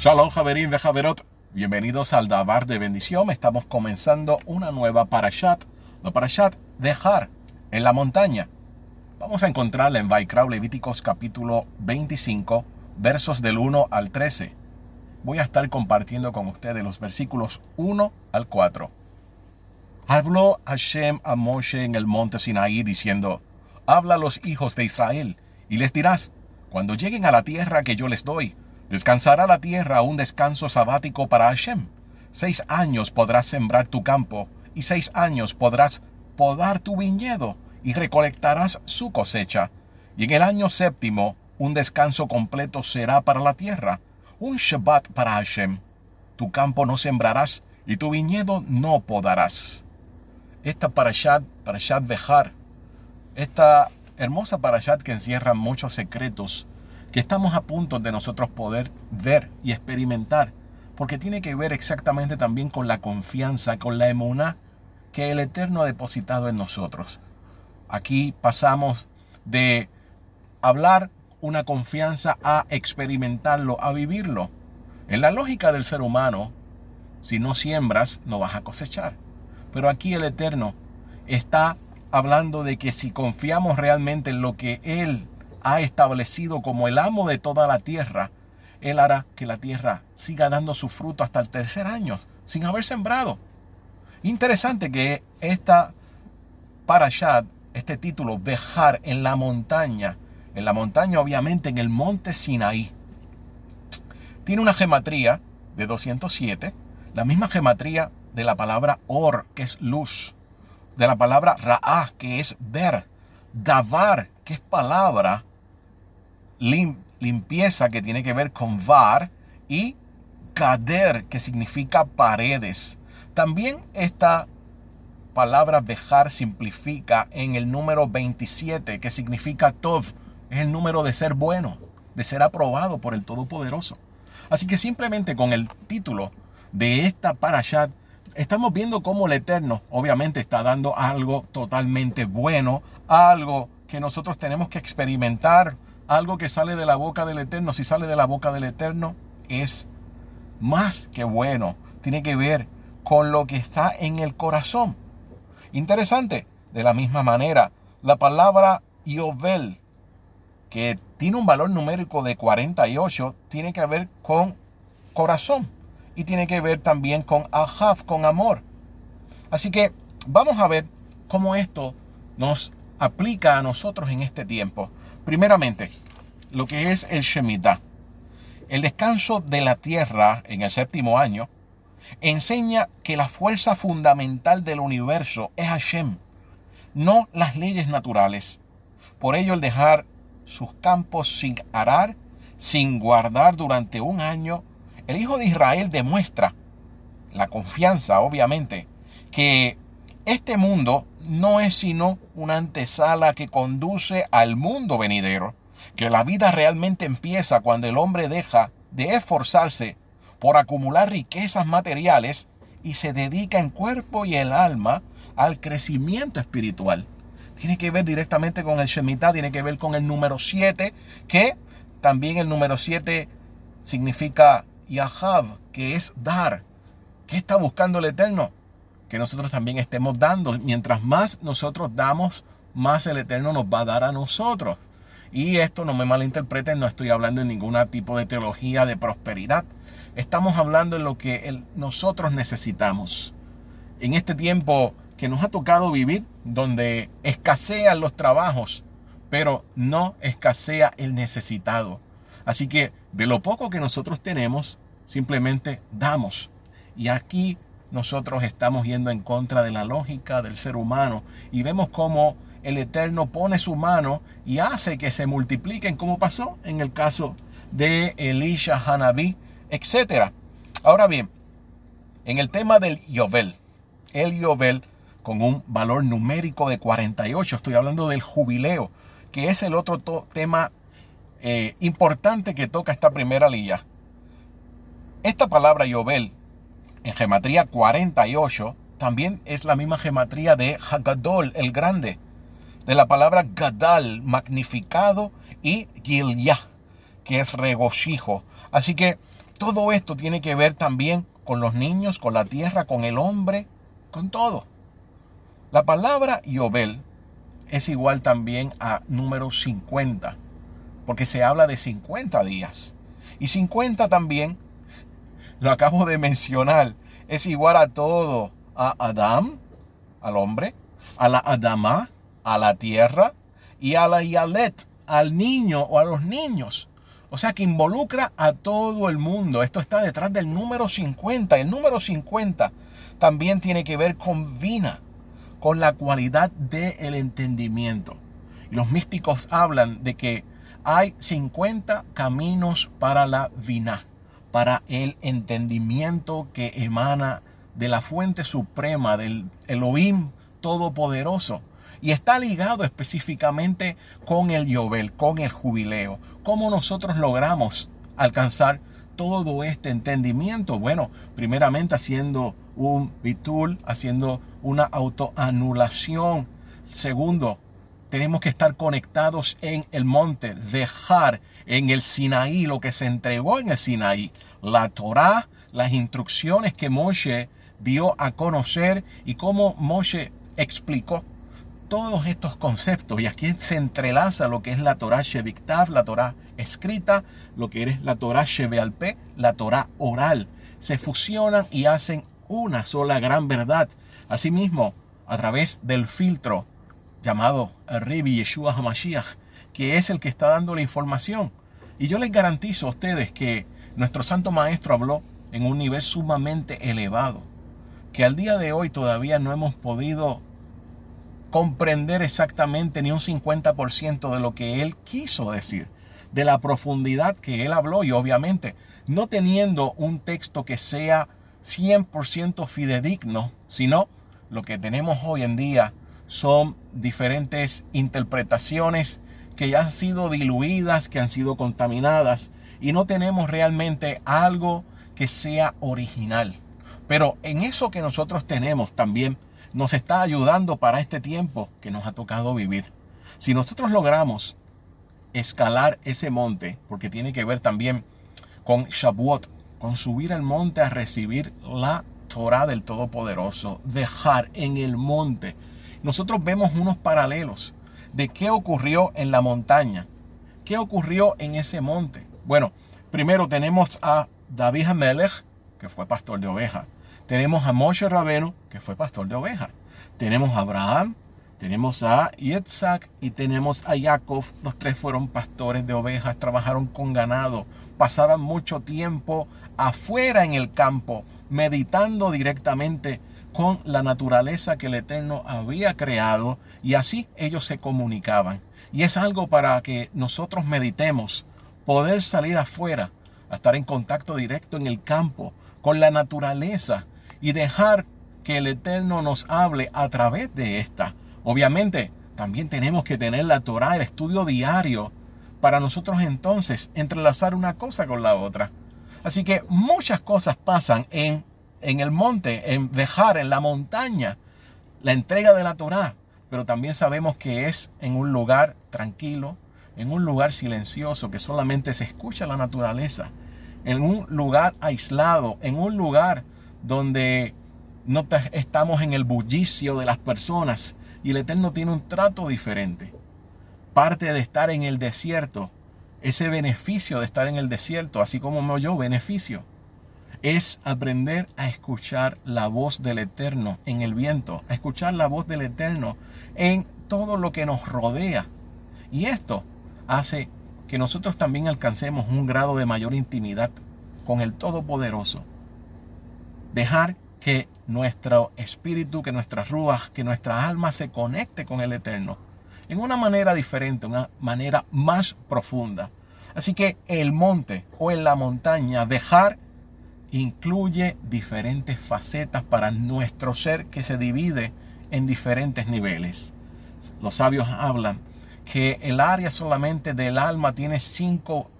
Shalom, Javerín de Javerot. Bienvenidos al Dabar de Bendición. Estamos comenzando una nueva Parashat, la Parashat Dejar en la montaña. Vamos a encontrarla en Vaikrau Levíticos capítulo 25, versos del 1 al 13. Voy a estar compartiendo con ustedes los versículos 1 al 4. Habló Hashem a Moshe en el monte Sinaí diciendo, Habla a los hijos de Israel y les dirás, cuando lleguen a la tierra que yo les doy, Descansará la tierra un descanso sabático para Hashem. Seis años podrás sembrar tu campo, y seis años podrás podar tu viñedo, y recolectarás su cosecha. Y en el año séptimo, un descanso completo será para la tierra, un Shabbat para Hashem. Tu campo no sembrarás, y tu viñedo no podarás. Esta parashat, parashat Behar, esta hermosa parashat que encierra muchos secretos, que estamos a punto de nosotros poder ver y experimentar, porque tiene que ver exactamente también con la confianza, con la emuná que el Eterno ha depositado en nosotros. Aquí pasamos de hablar una confianza a experimentarlo, a vivirlo. En la lógica del ser humano, si no siembras, no vas a cosechar. Pero aquí el Eterno está hablando de que si confiamos realmente en lo que Él ha establecido como el amo de toda la tierra, Él hará que la tierra siga dando su fruto hasta el tercer año, sin haber sembrado. Interesante que esta parashat, este título, dejar en la montaña, en la montaña obviamente en el monte Sinaí, tiene una gematría de 207, la misma gematría de la palabra or, que es luz, de la palabra ra'ah, que es ver, davar, que es palabra, limpieza que tiene que ver con var y kader que significa paredes. También esta palabra dejar simplifica en el número 27 que significa tov. Es el número de ser bueno, de ser aprobado por el Todopoderoso. Así que simplemente con el título de esta parashat estamos viendo cómo el Eterno obviamente está dando algo totalmente bueno, algo que nosotros tenemos que experimentar algo que sale de la boca del Eterno, si sale de la boca del Eterno, es más que bueno. Tiene que ver con lo que está en el corazón. Interesante, de la misma manera, la palabra Yovel, que tiene un valor numérico de 48, tiene que ver con corazón y tiene que ver también con Ahav, con amor. Así que vamos a ver cómo esto nos aplica a nosotros en este tiempo. Primeramente, lo que es el Shemitah. El descanso de la tierra en el séptimo año enseña que la fuerza fundamental del universo es Hashem, no las leyes naturales. Por ello el dejar sus campos sin arar, sin guardar durante un año, el Hijo de Israel demuestra la confianza, obviamente, que este mundo no es sino una antesala que conduce al mundo venidero, que la vida realmente empieza cuando el hombre deja de esforzarse por acumular riquezas materiales y se dedica en cuerpo y el alma al crecimiento espiritual. Tiene que ver directamente con el Shemitah, tiene que ver con el número 7, que también el número 7 significa Yahav, que es dar. ¿Qué está buscando el Eterno? Que nosotros también estemos dando. Mientras más nosotros damos, más el Eterno nos va a dar a nosotros. Y esto no me malinterpreten, no estoy hablando en ningún tipo de teología de prosperidad. Estamos hablando en lo que nosotros necesitamos. En este tiempo que nos ha tocado vivir, donde escasean los trabajos, pero no escasea el necesitado. Así que de lo poco que nosotros tenemos, simplemente damos. Y aquí nosotros estamos yendo en contra de la lógica del ser humano y vemos cómo el Eterno pone su mano y hace que se multipliquen, como pasó en el caso de Elisha, Hanabí, etc. Ahora bien, en el tema del Yovel, el Yovel con un valor numérico de 48, estoy hablando del jubileo, que es el otro tema eh, importante que toca esta primera lilla. Esta palabra Yovel en gematría 48 también es la misma gematría de Hagadol, el grande, de la palabra Gadal, magnificado, y Gilyah, que es regocijo. Así que Todo esto tiene que ver también con los niños, con la tierra, con el hombre, con todo. La palabra Yobel es igual también a número 50, porque se habla de 50 días. Y 50 también, lo acabo de mencionar, es igual a todo, a Adam, al hombre, a la Adama, a la tierra, y a la Yalet, al niño o a los niños. O sea que involucra a todo el mundo. Esto está detrás del número 50. El número 50 también tiene que ver con vina, con la cualidad del entendimiento. Y los místicos hablan de que hay 50 caminos para la vina, para el entendimiento que emana de la fuente suprema, del Elohim Todopoderoso. Y está ligado específicamente con el Yobel, con el jubileo. ¿Cómo nosotros logramos alcanzar todo este entendimiento? Bueno, primeramente haciendo un bitul, haciendo una autoanulación. Segundo, tenemos que estar conectados en el monte, dejar en el Sinaí lo que se entregó en el Sinaí, la Torah, las instrucciones que Moshe dio a conocer y cómo Moshe explicó todos estos conceptos y aquí se entrelaza lo que es la Torah Sheviktav, la Torah escrita, lo que es la Torah Shebealpe, la Torah oral. Se fusionan y hacen una sola gran verdad. Asimismo, a través del filtro llamado Ribi Yeshua HaMashiach, que es el que está dando la información. Y yo les garantizo a ustedes que nuestro Santo Maestro habló en un nivel sumamente elevado, que al día de hoy todavía no hemos podido comprender exactamente ni un 50% de lo que él quiso decir, de la profundidad que él habló y obviamente no teniendo un texto que sea 100% fidedigno, sino lo que tenemos hoy en día son diferentes interpretaciones que ya han sido diluidas, que han sido contaminadas y no tenemos realmente algo que sea original. Pero en eso que nosotros tenemos también nos está ayudando para este tiempo que nos ha tocado vivir. Si nosotros logramos escalar ese monte, porque tiene que ver también con Shavuot, con subir al monte a recibir la Torah del Todopoderoso, dejar en el monte. Nosotros vemos unos paralelos de qué ocurrió en la montaña, qué ocurrió en ese monte. Bueno, primero tenemos a David Hamelech, que fue pastor de ovejas. Tenemos a Moshe Rabeno, que fue pastor de ovejas. Tenemos a Abraham, tenemos a Yitzhak y tenemos a Jacob. Los tres fueron pastores de ovejas, trabajaron con ganado, pasaban mucho tiempo afuera en el campo, meditando directamente con la naturaleza que el Eterno había creado y así ellos se comunicaban. Y es algo para que nosotros meditemos, poder salir afuera, a estar en contacto directo en el campo con la naturaleza y dejar que el Eterno nos hable a través de esta. Obviamente, también tenemos que tener la Torah, el estudio diario, para nosotros entonces entrelazar una cosa con la otra. Así que muchas cosas pasan en, en el monte, en dejar en la montaña la entrega de la Torah, pero también sabemos que es en un lugar tranquilo, en un lugar silencioso, que solamente se escucha la naturaleza, en un lugar aislado, en un lugar donde no estamos en el bullicio de las personas y el Eterno tiene un trato diferente. Parte de estar en el desierto, ese beneficio de estar en el desierto, así como yo beneficio, es aprender a escuchar la voz del Eterno en el viento, a escuchar la voz del Eterno en todo lo que nos rodea. Y esto hace que nosotros también alcancemos un grado de mayor intimidad con el Todopoderoso dejar que nuestro espíritu, que nuestras ruas, que nuestra alma se conecte con el Eterno en una manera diferente, una manera más profunda. Así que el monte o en la montaña, dejar incluye diferentes facetas para nuestro ser que se divide en diferentes niveles. Los sabios hablan que el área solamente del alma tiene cinco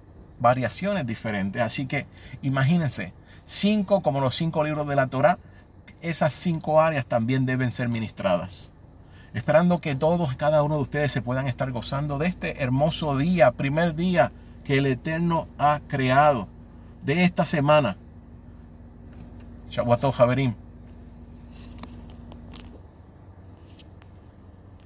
variaciones diferentes. Así que imagínense, cinco como los cinco libros de la Torah, esas cinco áreas también deben ser ministradas. Esperando que todos, cada uno de ustedes se puedan estar gozando de este hermoso día, primer día que el Eterno ha creado de esta semana. شقوطه وخواريم.